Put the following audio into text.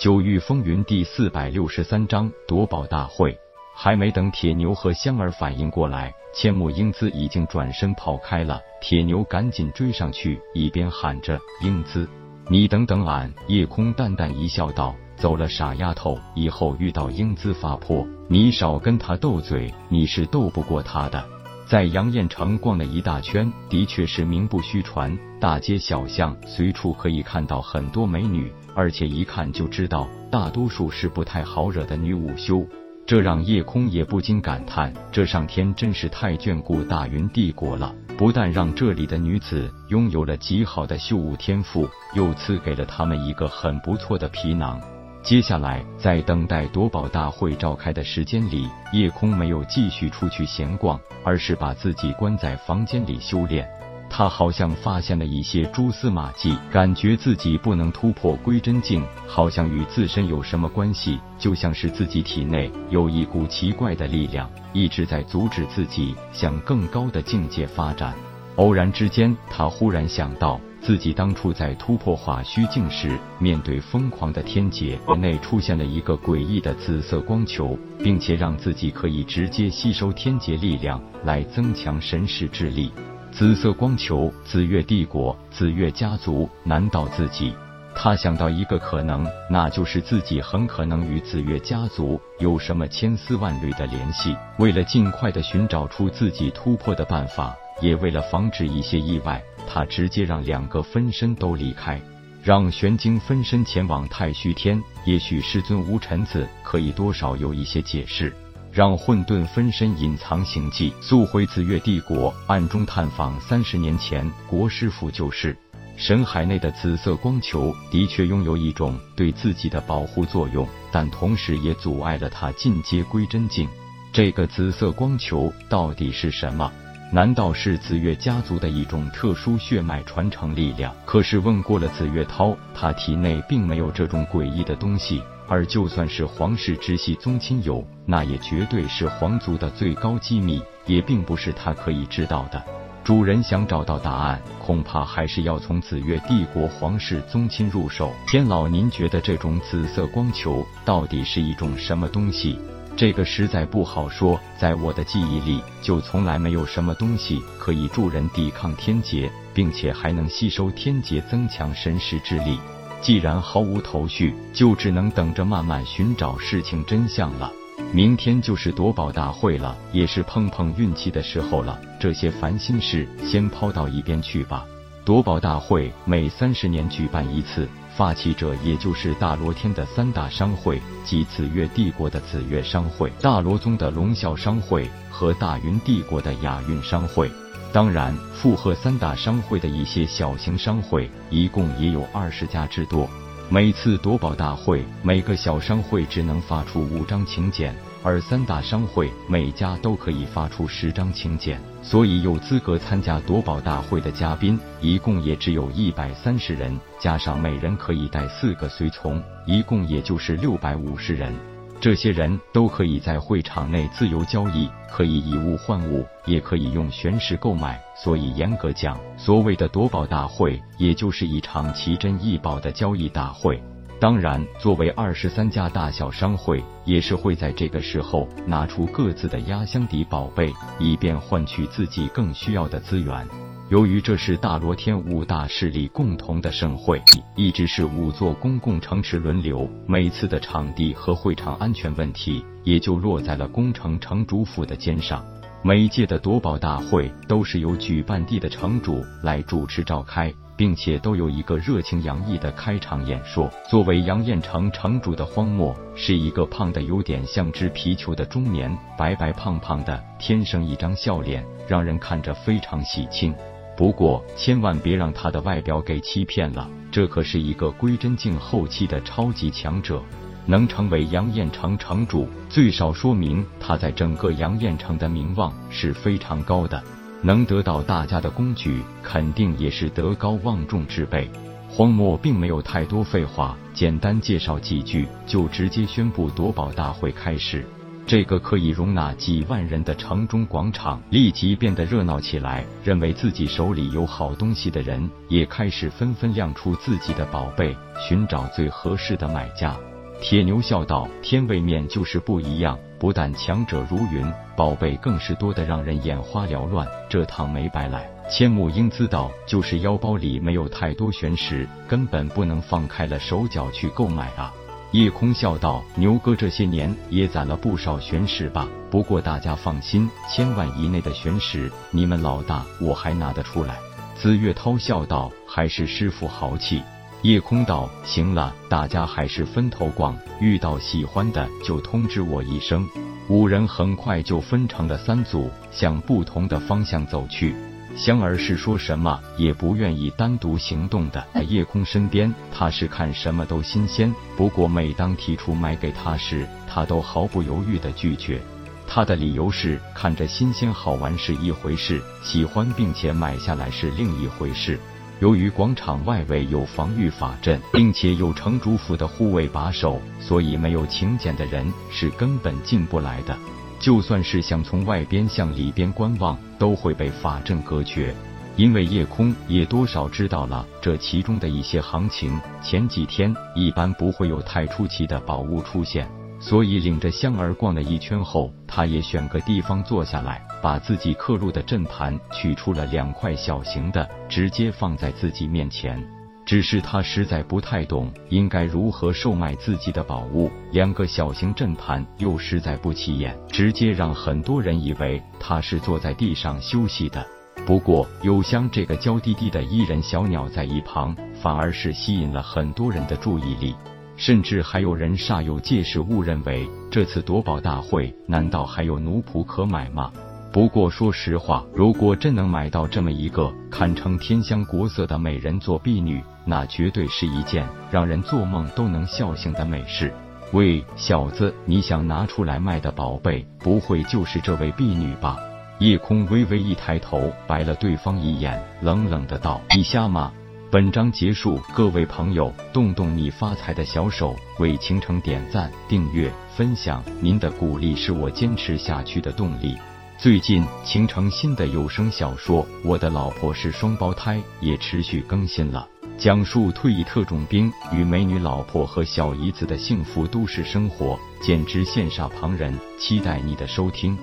九域风云第四百六十三章夺宝大会。还没等铁牛和香儿反应过来，千木英姿已经转身跑开了。铁牛赶紧追上去，一边喊着：“英姿，你等等俺！”夜空淡淡一笑，道：“走了，傻丫头，以后遇到英姿发泼，你少跟她斗嘴，你是斗不过她的。”在杨彦城逛了一大圈，的确是名不虚传，大街小巷随处可以看到很多美女，而且一看就知道大多数是不太好惹的女武修，这让叶空也不禁感叹：这上天真是太眷顾大云帝国了，不但让这里的女子拥有了极好的秀武天赋，又赐给了他们一个很不错的皮囊。接下来，在等待夺宝大会召开的时间里，叶空没有继续出去闲逛，而是把自己关在房间里修炼。他好像发现了一些蛛丝马迹，感觉自己不能突破归真境，好像与自身有什么关系，就像是自己体内有一股奇怪的力量，一直在阻止自己向更高的境界发展。偶然之间，他忽然想到。自己当初在突破化虚境时，面对疯狂的天劫，内出现了一个诡异的紫色光球，并且让自己可以直接吸收天劫力量来增强神识智力。紫色光球，紫月帝国，紫月家族，难道自己？他想到一个可能，那就是自己很可能与紫月家族有什么千丝万缕的联系。为了尽快的寻找出自己突破的办法。也为了防止一些意外，他直接让两个分身都离开，让玄晶分身前往太虚天。也许师尊无尘子可以多少有一些解释。让混沌分身隐藏行迹，速回紫月帝国，暗中探访三十年前国师府旧事。神海内的紫色光球的确拥有一种对自己的保护作用，但同时也阻碍了他进阶归真境。这个紫色光球到底是什么？难道是紫月家族的一种特殊血脉传承力量？可是问过了紫月涛，他体内并没有这种诡异的东西。而就算是皇室直系宗亲有，那也绝对是皇族的最高机密，也并不是他可以知道的。主人想找到答案，恐怕还是要从紫月帝国皇室宗亲入手。天老，您觉得这种紫色光球到底是一种什么东西？这个实在不好说，在我的记忆里，就从来没有什么东西可以助人抵抗天劫，并且还能吸收天劫，增强神识之力。既然毫无头绪，就只能等着慢慢寻找事情真相了。明天就是夺宝大会了，也是碰碰运气的时候了。这些烦心事先抛到一边去吧。夺宝大会每三十年举办一次。发起者也就是大罗天的三大商会，即紫月帝国的紫月商会、大罗宗的龙啸商会和大云帝国的雅韵商会。当然，附和三大商会的一些小型商会，一共也有二十家之多。每次夺宝大会，每个小商会只能发出五张请柬。而三大商会每家都可以发出十张请柬，所以有资格参加夺宝大会的嘉宾一共也只有一百三十人，加上每人可以带四个随从，一共也就是六百五十人。这些人都可以在会场内自由交易，可以以物换物，也可以用玄石购买。所以严格讲，所谓的夺宝大会，也就是一场奇珍异宝的交易大会。当然，作为二十三家大小商会，也是会在这个时候拿出各自的压箱底宝贝，以便换取自己更需要的资源。由于这是大罗天五大势力共同的盛会，一直是五座公共城池轮流，每次的场地和会场安全问题也就落在了宫城城主府的肩上。每届的夺宝大会都是由举办地的城主来主持召开。并且都有一个热情洋溢的开场演说。作为杨彦城城主的荒漠，是一个胖的有点像只皮球的中年，白白胖胖的，天生一张笑脸，让人看着非常喜庆。不过，千万别让他的外表给欺骗了，这可是一个归真境后期的超级强者，能成为杨彦城城主，最少说明他在整个杨彦城的名望是非常高的。能得到大家的公举，肯定也是德高望重之辈。荒漠并没有太多废话，简单介绍几句，就直接宣布夺宝大会开始。这个可以容纳几万人的城中广场立即变得热闹起来。认为自己手里有好东西的人，也开始纷纷亮出自己的宝贝，寻找最合适的买家。铁牛笑道：“天位面就是不一样，不但强者如云，宝贝更是多得让人眼花缭乱。这趟没白来。”千木英姿道：“就是腰包里没有太多玄石，根本不能放开了手脚去购买啊。”叶空笑道：“牛哥这些年也攒了不少玄石吧？不过大家放心，千万以内的玄石，你们老大我还拿得出来。”紫月涛笑道：“还是师傅豪气。”叶空道：“行了，大家还是分头逛，遇到喜欢的就通知我一声。”五人很快就分成了三组，向不同的方向走去。香儿是说什么也不愿意单独行动的，在 夜空身边，他是看什么都新鲜。不过每当提出买给他时，他都毫不犹豫的拒绝。他的理由是，看着新鲜好玩是一回事，喜欢并且买下来是另一回事。由于广场外围有防御法阵，并且有城主府的护卫把守，所以没有请柬的人是根本进不来的。就算是想从外边向里边观望，都会被法阵隔绝。因为夜空也多少知道了这其中的一些行情，前几天一般不会有太出奇的宝物出现。所以领着香儿逛了一圈后，他也选个地方坐下来，把自己刻入的阵盘取出了两块小型的，直接放在自己面前。只是他实在不太懂应该如何售卖自己的宝物，两个小型阵盘又实在不起眼，直接让很多人以为他是坐在地上休息的。不过有香这个娇滴滴的伊人小鸟在一旁，反而是吸引了很多人的注意力。甚至还有人煞有介事误认为这次夺宝大会难道还有奴仆可买吗？不过说实话，如果真能买到这么一个堪称天香国色的美人做婢女，那绝对是一件让人做梦都能笑醒的美事。喂，小子，你想拿出来卖的宝贝，不会就是这位婢女吧？夜空微微一抬头，白了对方一眼，冷冷的道：“你瞎吗？”本章结束，各位朋友，动动你发财的小手，为倾城点赞、订阅、分享，您的鼓励是我坚持下去的动力。最近，倾城新的有声小说《我的老婆是双胞胎》也持续更新了，讲述退役特种兵与美女老婆和小姨子的幸福都市生活，简直羡煞旁人。期待你的收听。